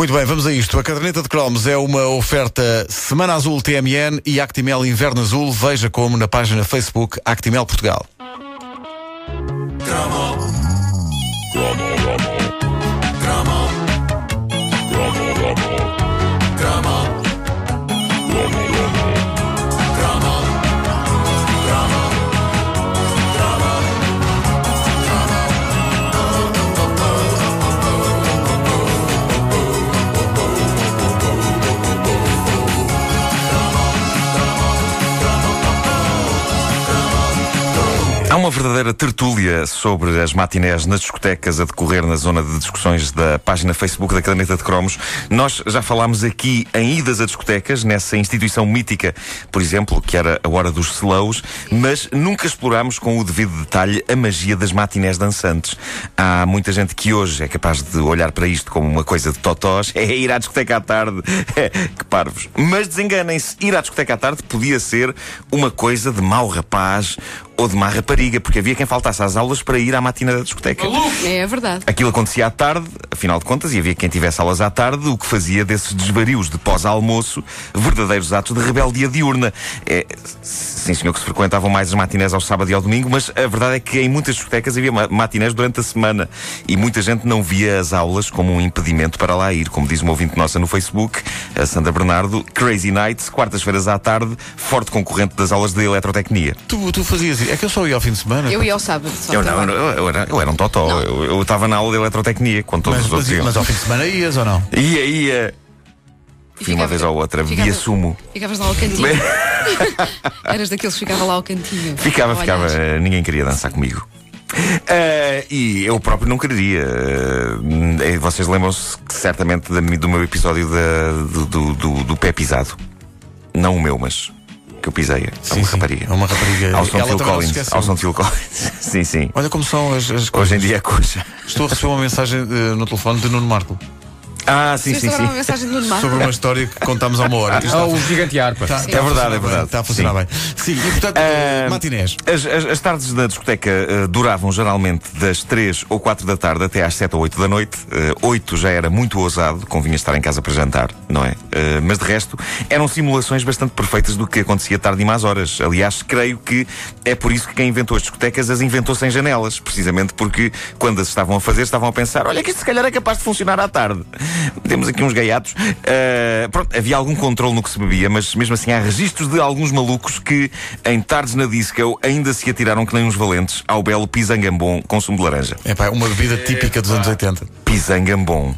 Muito bem, vamos a isto. A caderneta de cromos é uma oferta Semana Azul TMN e Actimel Inverno Azul. Veja como na página Facebook Actimel Portugal. Há verdadeira tertúlia sobre as matinés nas discotecas a decorrer na zona de discussões da página Facebook da Caderneta de Cromos. Nós já falámos aqui em idas a discotecas, nessa instituição mítica, por exemplo, que era a hora dos slows, mas nunca explorámos com o devido detalhe a magia das matinés dançantes. Há muita gente que hoje é capaz de olhar para isto como uma coisa de totós, é ir à discoteca à tarde, que parvos. Mas desenganem-se, ir à discoteca à tarde podia ser uma coisa de mau rapaz ou de má rapariga, porque havia quem faltasse às aulas para ir à matina da discoteca. É verdade. Aquilo acontecia à tarde, afinal de contas, e havia quem tivesse aulas à tarde, o que fazia desses desvarios de pós-almoço verdadeiros atos de rebeldia diurna. É, sim, senhor, que se frequentavam mais as matinés ao sábado e ao domingo, mas a verdade é que em muitas discotecas havia matinés durante a semana e muita gente não via as aulas como um impedimento para lá ir. Como diz uma ouvinte nossa no Facebook, a Sandra Bernardo, Crazy Nights, quartas-feiras à tarde, forte concorrente das aulas de eletrotecnia. Tu, tu fazias isso? É que eu só ia ao fim de semana. Eu ia ao sábado. Só Eu não, eu, eu- era, eu era um totó. Não. Eu estava na aula de eletrotecnia, com todos Mas, os outros mas, iam. mas ao fim de semana ias ou não? Ia, ia. E Fui uma vez ou outra, ficava- via sumo. Ficavas lá ao cantinho. Eras daqueles que ficava lá ao cantinho. Ficava, ficava. Ninguém queria dançar comigo. Eh, e eu próprio não queria. Eh, vocês lembram-se certamente do meu episódio da- do, do, do- do pé pisado. Não o meu, mas que eu pisei. É Sim, uma sim. rapariga. É uma rapariga. Ao som Phil Collins. Ao som Phil Collins. sim, sim. Olha como são as, as coisas. Hoje em dia é coxa. Estou a receber uma mensagem eh, no telefone de Nuno Marco Ah, sim, sim, uma sim. mensagem do Nuno Marco? sobre uma história que contámos há uma hora. Isto Ah, o gigante harpa. está- É está a verdade, funcionar é bem, verdade. Está a funcionar Sim. bem. Sim, e portanto, Ah, matinés. As, as- as tardes da discoteca eh, duravam geralmente das 3 ou 4 da tarde até às 7 ou 8 da noite. Eh, 8 já era muito ousado, convinha estar em casa para jantar, não é? Eh, mas de resto, eram simulações bastante perfeitas do que acontecia tarde e más horas. Aliás, creio que é por isso que quem inventou as discotecas as inventou sem janelas. Precisamente porque quando as estavam a fazer, estavam a pensar: olha, que isto se calhar é capaz de funcionar à tarde. Temos aqui uns gaiatos. Eh, pronto, havia algum controle no que se bebia, mas mesmo assim há registros de alguns malucos que, em tardes na disco, ainda se atiraram que nem uns valentes ao belo pisangambon com sumo de laranja. É pá, uma bebida típica dos anos 80. Pisangambon.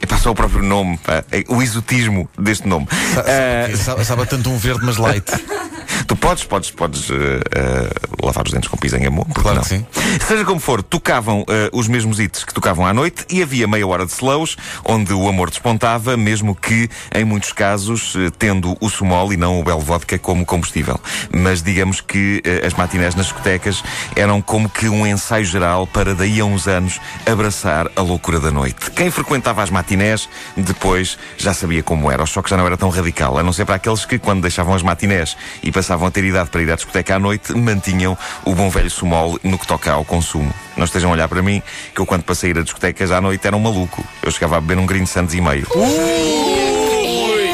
É pá, só o próprio nome, pá, é o exotismo deste nome. Eh, sabe, sabe, sabe tanto um verde, mas light. Tu podes, podes, podes eh, eh, lavar os dentes com pisangambon, porque Claro não? que sim. Seja como for, tocavam eh, os mesmos hits que tocavam à noite e havia meia hora de slows, onde o amor despontava, mesmo que, em muitos casos, tendo o sumol e não o belo vodka como combustível. Mas digamos que as matinés nas discotecas eram como que um ensaio geral para daí a uns anos abraçar a loucura da noite. Quem frequentava as matinés, depois já sabia como era. O choque já não era tão radical, a não ser para aqueles que, quando deixavam as matinés e passavam a ter idade para ir à discoteca à noite, mantinham o bom velho sumol no que toca ao consumo. Não estejam a olhar para mim, que eu, quando passei a ir a discotecas à noite, era um maluco. Eu chegava a beber um Green Sands e meio.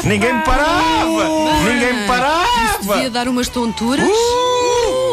Ninguém me parava! Ninguém me parava! Devia dar umas tonturas.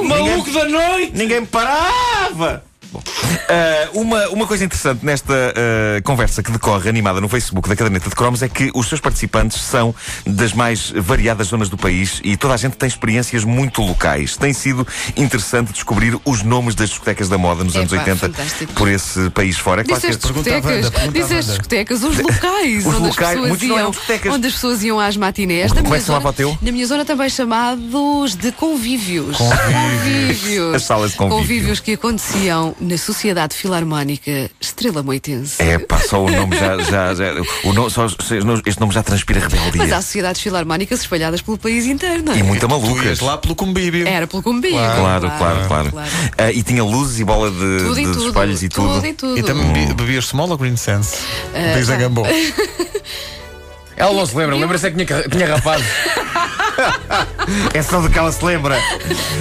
Maluco da noite! Ninguém me parava! Bom, ah, uma, uma coisa interessante nesta ah, conversa que decorre animada no Facebook da Caderneta de Cromos é que os seus participantes são das mais variadas zonas do país e toda a gente tem experiências muito locais. Tem sido interessante descobrir os nomes das discotecas da moda nos Epá, anos 80 fantástico. por esse país fora. É claro que à discotecas, disseste discotecas, os locais, Os onde locais, as pessoas não iam, onde as pessoas iam às matinés. Como Na é minha que se chamava o teu? Na minha zona também chamados de convívios. Convívios. As salas de convívio. Convívios que aconteciam na Sociedade Filarmónica Estrela Moitense. É pá, só o nome já. já, já o nome, só, este nome já transpira rebeldia. Mas há sociedades filarmónicas espalhadas pelo país inteiro, não é? E ias malucas. lá pelo convívio. Era pelo convívio. Claro, claro, claro. Ah, e tinha luzes e bola de, Tudo e de tudo. espelhos e tudo. Tudo e tudo. E também be- bebias small ou green sense? Ah, Diz a Gambon. Ela não se lembra, lembra-se é que tinha, tinha rapado. É só do que ela se lembra.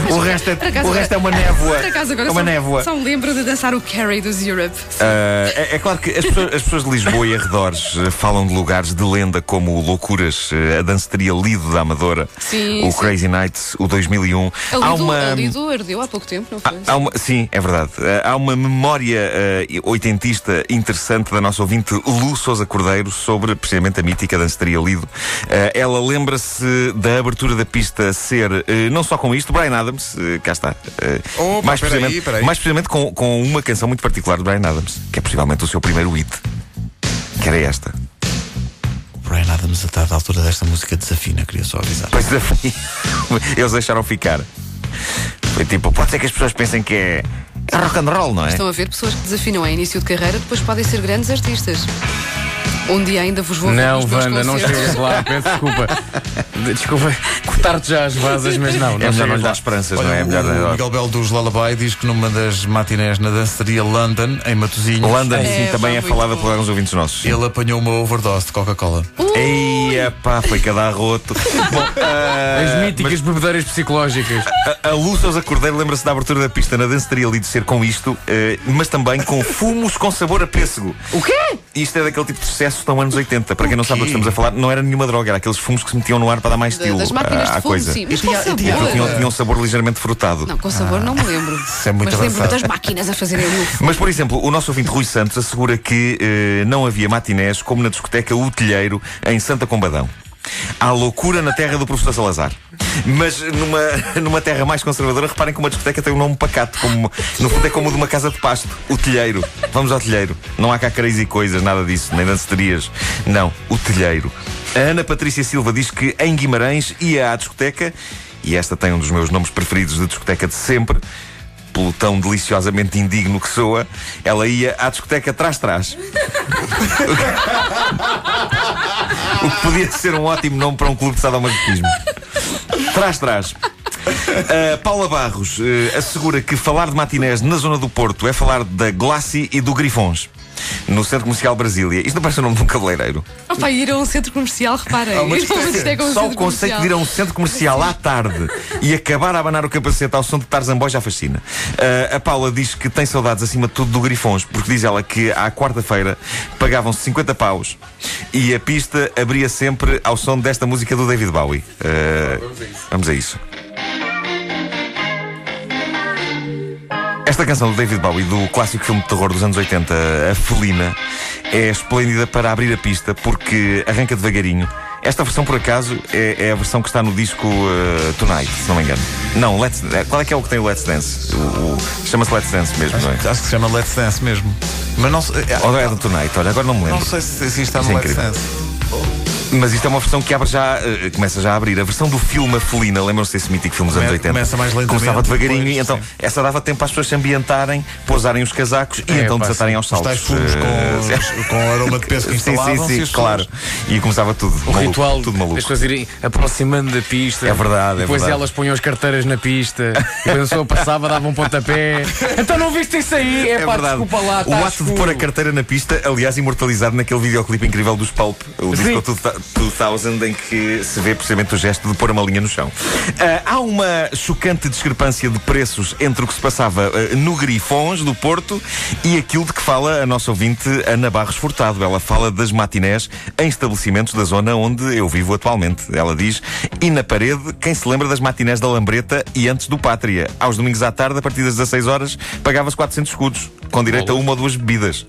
O resto é, acaso o resto é uma névoa. Por acaso agora é uma só, névoa. só me lembro de dançar o Carrie dos Europe. Ah, é, é claro que as pessoas, as pessoas de Lisboa e arredores eh, falam de lugares de lenda como o Loucuras, eh, a danceteria Lido da Amadora, Sim, o sim. Crazy Nights, o 2001. A Lido, Há uma. a Lido ardeu há pouco tempo, não Há, foi? há uma, sim, é verdade. Eh, Há uma memória eh, oitentista interessante da nossa ouvinte Lu Souza Cordeiro sobre precisamente a mítica danceteria Lido. Eh, ela lembra-se da abertura da pista ser, eh, não só com isto, Brian Adams, eh, cá está. Eh, Opa, mais, peraí, precisamente, peraí. mais precisamente com, com uma canção muito particular de Brian Adams, que é possivelmente o seu primeiro hit. Que era esta. O Brian Adams, a dada altura desta música, desafina, queria só avisar. Pois desafio. Eles deixaram ficar. Foi tipo, pode ser que as pessoas pensem que é, é rock and roll, não é? Estão a ver pessoas que desafinam em início de carreira, depois podem ser grandes artistas. Um dia ainda vos vou Não, Wanda, não chegas lá, peço desculpa. Desculpa cortar-te já as vasas, mas não, não É melhor não lhe dar esperanças, não Olha, é? É melhor. o Miguel Belo dos Lullaby diz que numa das matinés na danceteria London, em Matosinhos, London, É, sim, também é falada por alguns ouvintes nossos. ele apanhou uma overdose de Coca-Cola. Eia, pá, foi cada arroto. Bom, ah, As míticas bebedeiras psicológicas. a, a Sousa Cordeiro lembra-se da abertura da pista na danceteria ali de ser com isto, eh, mas também com fumos com sabor a pêssego. O quê? Isto é daquele tipo de sucesso tão anos 80. Para quem não sabe o que estamos a falar, não era nenhuma droga, era aqueles fumos que se metiam no ar para dar mais estilo das máquinas à, à de fumo, coisa. sim. Mas com tinha- sabor. tinha- Aquilo tinha, um sabor ligeiramente frutado. Não, com sabor não me lembro. Isso é muito Mas lembro das máquinas a fazerem o. Mas, por exemplo, o nosso ouvinte Rui Santos assegura que eh, não havia matinés como na discoteca O Telheiro, em Santa Combadão. Há loucura na terra do professor Salazar. Mas numa, numa terra mais conservadora, reparem que uma discoteca tem um nome pacato. Como, no fundo é como o de uma casa de pasto. O telheiro. Vamos ao telheiro. Não há cá crazy coisas, nada disso, nem danceterias. Não, o telheiro. A Ana Patrícia Silva diz que em Guimarães ia à discoteca, e esta tem um dos meus nomes preferidos de discoteca de sempre, pelo tão deliciosamente indigno que soa, ela ia à discoteca trás-trás. o que podia ser um ótimo nome para um clube de sadomasoquismo. Trás-trás. Uh, Paula Barros uh, assegura que falar de matinés na zona do Porto é falar da Glaci e do Grifons. No Centro Comercial Brasília. Isto não parece o nome de um cabeleireiro. Oh, pá, ir a um centro comercial, reparem. Há uma a discoteca. discoteca, um Só o conceito de ir a um centro comercial à tarde e acabar a abanar o capacete ao som de Tarzan Boy já fascina. Uh, a Paula diz que tem saudades acima de tudo do Grifons, porque diz ela que à quarta-feira pagavam-se 50 paus e a pista abria sempre ao som desta música do David Bowie. Uh, vamos a isso. Esta canção do David Bowie, do clássico filme de terror dos anos 80, A Felina, é esplêndida para abrir a pista porque arranca devagarinho. Esta versão, por acaso, é, é a versão que está no disco uh, Tonight, se não me engano. Não, Let's, qual é que é o que tem o Let's Dance? Chama-se Let's Dance mesmo, não é? Acho que se chama Let's Dance mesmo. Mas não, sei- é, Ou é do Tonight? Olha, agora não me não lembro. sei se, se isto está Isso no é Let's. Dance. Mas isto é uma versão que abre já, eh, começa já a abrir. A versão do filme A Felina, lembram-se desse mítico filme dos anos Come- 80? começa mais lentamente, Começava devagarinho depois, e então sim. essa dava tempo às pessoas se ambientarem, pousarem os casacos e É, então pá, desatarem sim. aos Os saltos. tais fumos Eh, com, com aroma de peso que Sim, instalavam sim, sim, claro. E começava tudo. O maluco, ritual tudo maluco. pessoas irem aproximando da pista. É verdade, é Depois verdade. elas punham as carteiras na pista. E depois a pessoa passava, dava um pontapé. Então não viste isso aí? É, É pá, verdade. desculpa lá. o tá ato escuro. de pôr a carteira na pista, aliás, imortalizado naquele videoclipe incrível dos Pulp, o. Disco 2000, em que se vê precisamente o gesto de pôr a malinha no chão. Ah, há uma chocante discrepância de preços entre o que se passava ah, no Grifons do Porto e aquilo de que fala a nossa ouvinte Ana Barros Furtado. Ela fala das matinés em estabelecimentos da zona onde eu vivo atualmente. Ela diz: e na parede, quem se lembra das matinés da Lambreta e antes do Pátria? Aos domingos à tarde, a partir das 16 horas, pagava-se 400 escudos, com direito a uma ou duas bebidas.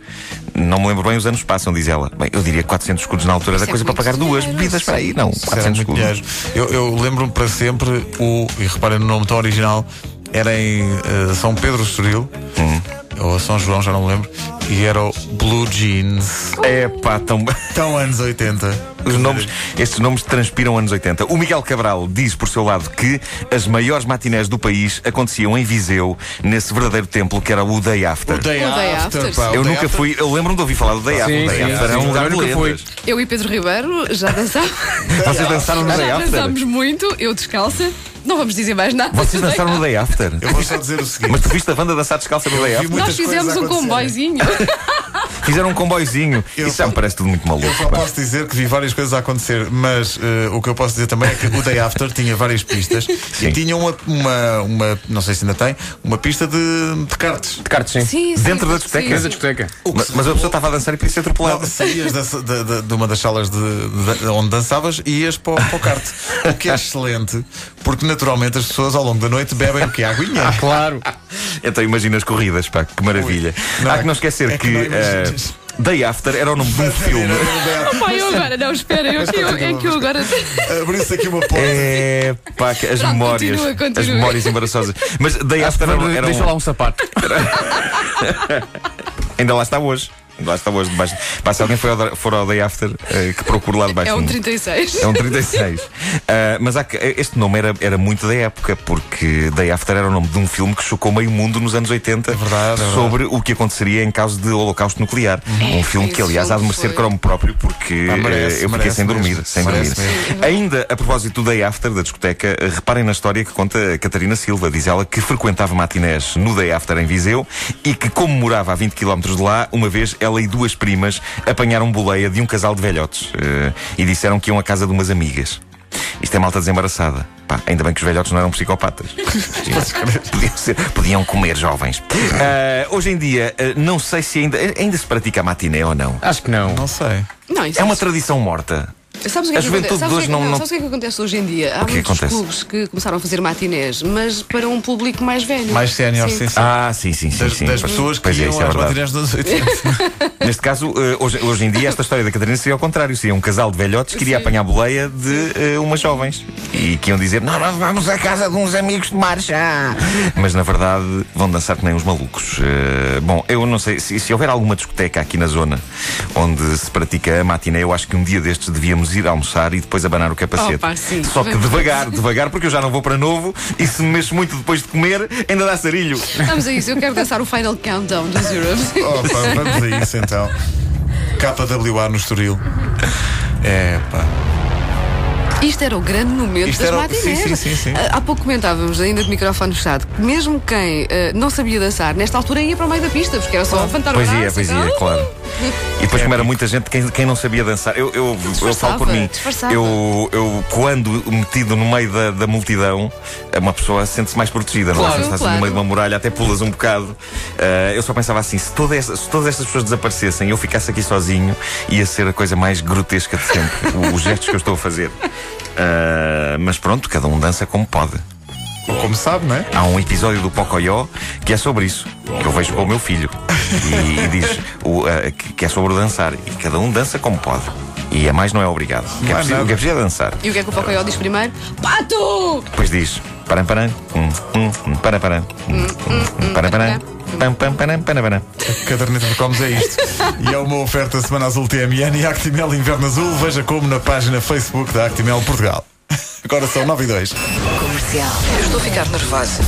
Não me lembro bem, os anos passam, diz ela. Bem, eu diria que 400 escudos na altura Isso é coisa para pagar duas bebidas. Espera aí, não, Isso era 400 muito escudos. dinheiro. Eu, eu lembro-me para sempre o, e reparem no nome tão original, era em eh, São Pedro Estoril, Hum. Ou São João, já não me lembro, e era o Blue Jeans. É pá, tão. Tão anos 80. Os nomes, estes nomes transpiram anos 80. O Miguel Cabral diz, por seu lado, que as maiores matinés do país aconteciam em Viseu, nesse verdadeiro templo que era o Day After. O Day O Day After, After, pá, Eu Day nunca After. fui, eu lembro-me de ouvir falar do Day After. Sim, o Day sim, After sim. era um lugar Eu de lendas. Eu e Pedro Ribeiro já dançámos. Vocês dançaram no Day Já After? dançámos muito, eu descalça. Não vamos dizer mais nada. Vocês dançaram no Day After? Eu vou só dizer o seguinte. Mas tu viste a banda dançar descalça no Day After? Nós fizemos um acontecerem. Fizeram um comboiozinho. Eu Isso já me só- parece tudo muito maluco. Eu só pá. posso dizer que vi várias coisas a acontecer, mas eh, o que eu posso dizer também é que o Day After tinha várias pistas Sim. e tinha uma, uma, uma, não sei se ainda tem, uma pista de, de cartas. De cartas, sim. Sim, sim, Dentro da discoteca? Dentro da discoteca. Mas, mas a pessoa estava a dançar e podia ser atropelada. Não, saías de, de- de uma das salas de, de- onde dançavas e ias para, o- para o kart. O que é excelente, porque naturalmente as pessoas ao longo da noite bebem o que? Aguinha. Claro. Então imagina as corridas, pá, que maravilha. Não, Há é que não esquecer é que que, não eh, imaginas. Day After era o nome de um filme. Pai, eu agora, não, espera, eu, eu, é que eu agora. Abriu-se aqui uma porta. É, pá, que as Pronto, memórias. continua, continua. As memórias embaraçosas. Mas Day que After era, era deixa um- lá um sapato. Ainda lá está hoje. Lá está hoje debaixo. Pá, se alguém for ao, for ao Day After, eh, que procure lá debaixo. É um Um- 36. É um 36. Ah, mas há este nome era, era muito da época, porque Day After era o nome de um filme que chocou meio mundo nos anos 80 É verdade, é verdade. sobre o que aconteceria em caso de holocausto nuclear. Um filme que, aliás, há de merecer cromo próprio, porque Ah, merece, eh, eu fiquei sem mesmo. dormir. Sem dormir. Mesmo. Ainda a propósito do Day After, da discoteca, eh, reparem na história que conta a Catarina Silva. Diz ela que frequentava matinés no Day After em Viseu e que, como morava a 20 km de lá, uma vez ela e duas primas apanharam boleia de um casal de velhotes eh, e disseram que iam à casa de umas amigas. Isto é malta desembaraçada. Pá, ainda bem que os velhotes não eram psicopatas. podiam, ser- podiam comer jovens. Ah, hoje em dia, ah, não sei se ainda, ainda se pratica a matiné ou não. Acho que não. Não sei. Não, É uma tradição morta. Sabes o que A é juventude de hoje é não- não, sabes o que é que acontece hoje em dia? Há que muitos acontece? clubes que começaram a fazer matinés, mas para um público mais velho. Mais sénior, sim, sim. Ah, sim, sim, sim. Das, sim. das pessoas que é, iam é às verdade. matinés dos 80. Neste caso, eh, hoje, hoje em dia, esta história da Catarina seria ao contrário. Seria um casal de velhotes que iria Sim. apanhar a boleia de eh, umas jovens. E que iam dizer: Não, nós vamos à casa de uns amigos de marcha. Mas na verdade vão dançar que nem uns malucos. Eh, bom, eu não sei. Se, se houver alguma discoteca aqui na zona onde se pratica a matiné, eu acho que um dia destes devíamos ir almoçar e depois abanar o capacete. Opa, sim. Só que devagar, devagar, porque eu já não vou para novo e se me mexo muito depois de comer, ainda dá sarilho. Vamos a isso, eu quero dançar o Final Countdown dos Euros. Oh, pá, vamos a isso então. KWA no Estoril. É, pá. Isto era o grande momento Isto das matinés. sim, sim, sim, sim. Ah, Há pouco comentávamos, ainda de microfone fechado, que mesmo quem ah, não sabia dançar, nesta altura ia para o meio da pista, porque era só levantar Pois o braço. ia, pois e tal. ia, claro. E depois, como era muita gente, quem, quem não sabia dançar, eu, eu, eu falo por mim. disfarçava. Eu, eu, quando metido no meio da, da multidão, uma pessoa sente-se mais protegida, não é? Claro, Se estás claro. no meio de uma muralha, até pulas um bocado. Ah, eu só pensava assim: se, toda essa- se todas estas pessoas desaparecessem e eu ficasse aqui sozinho, ia ser a coisa mais grotesca de sempre. o- Os gestos que eu estou a fazer. Ah, mas pronto, cada um dança como pode. Como sabe, não é? Há um episódio do Pocoyo que é sobre isso. Que eu vejo com o meu filho. E, e diz o, eh, que, que é sobre o dançar. E cada um dança como pode. E a mais não é obrigado. O que é é preciso, o que é preciso é dançar. E o que é que o Pocoyo diz primeiro? Pato! Depois diz param param, hum, hum, hum, param param, hum, hum, hum, param param, pam pam param param param. A caderneta de cromos é isto. E é uma oferta Semana Azul TMN e Actimel Inverno Azul. Veja como na página Facebook da Actimel Portugal. Agora são 9 e 2. Comercial. Eu estou a ficar nervosa.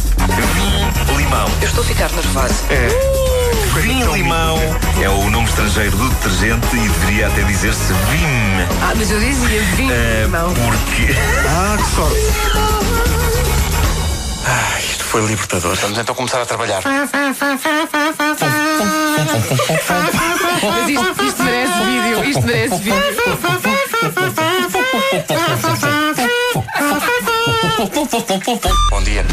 Vinho limão. Eu estou a ficar nervosa. Vinho limão é o nome estrangeiro do detergente e deveria até dizer-se Vim. Ah, mas eu dizia vinho. eh, Não. porque. Ah, que sorte. Ah, isto foi libertador. Vamos então começar a trabalhar. Mas isto, isto merece vídeo, isto merece vídeo. Bom dia.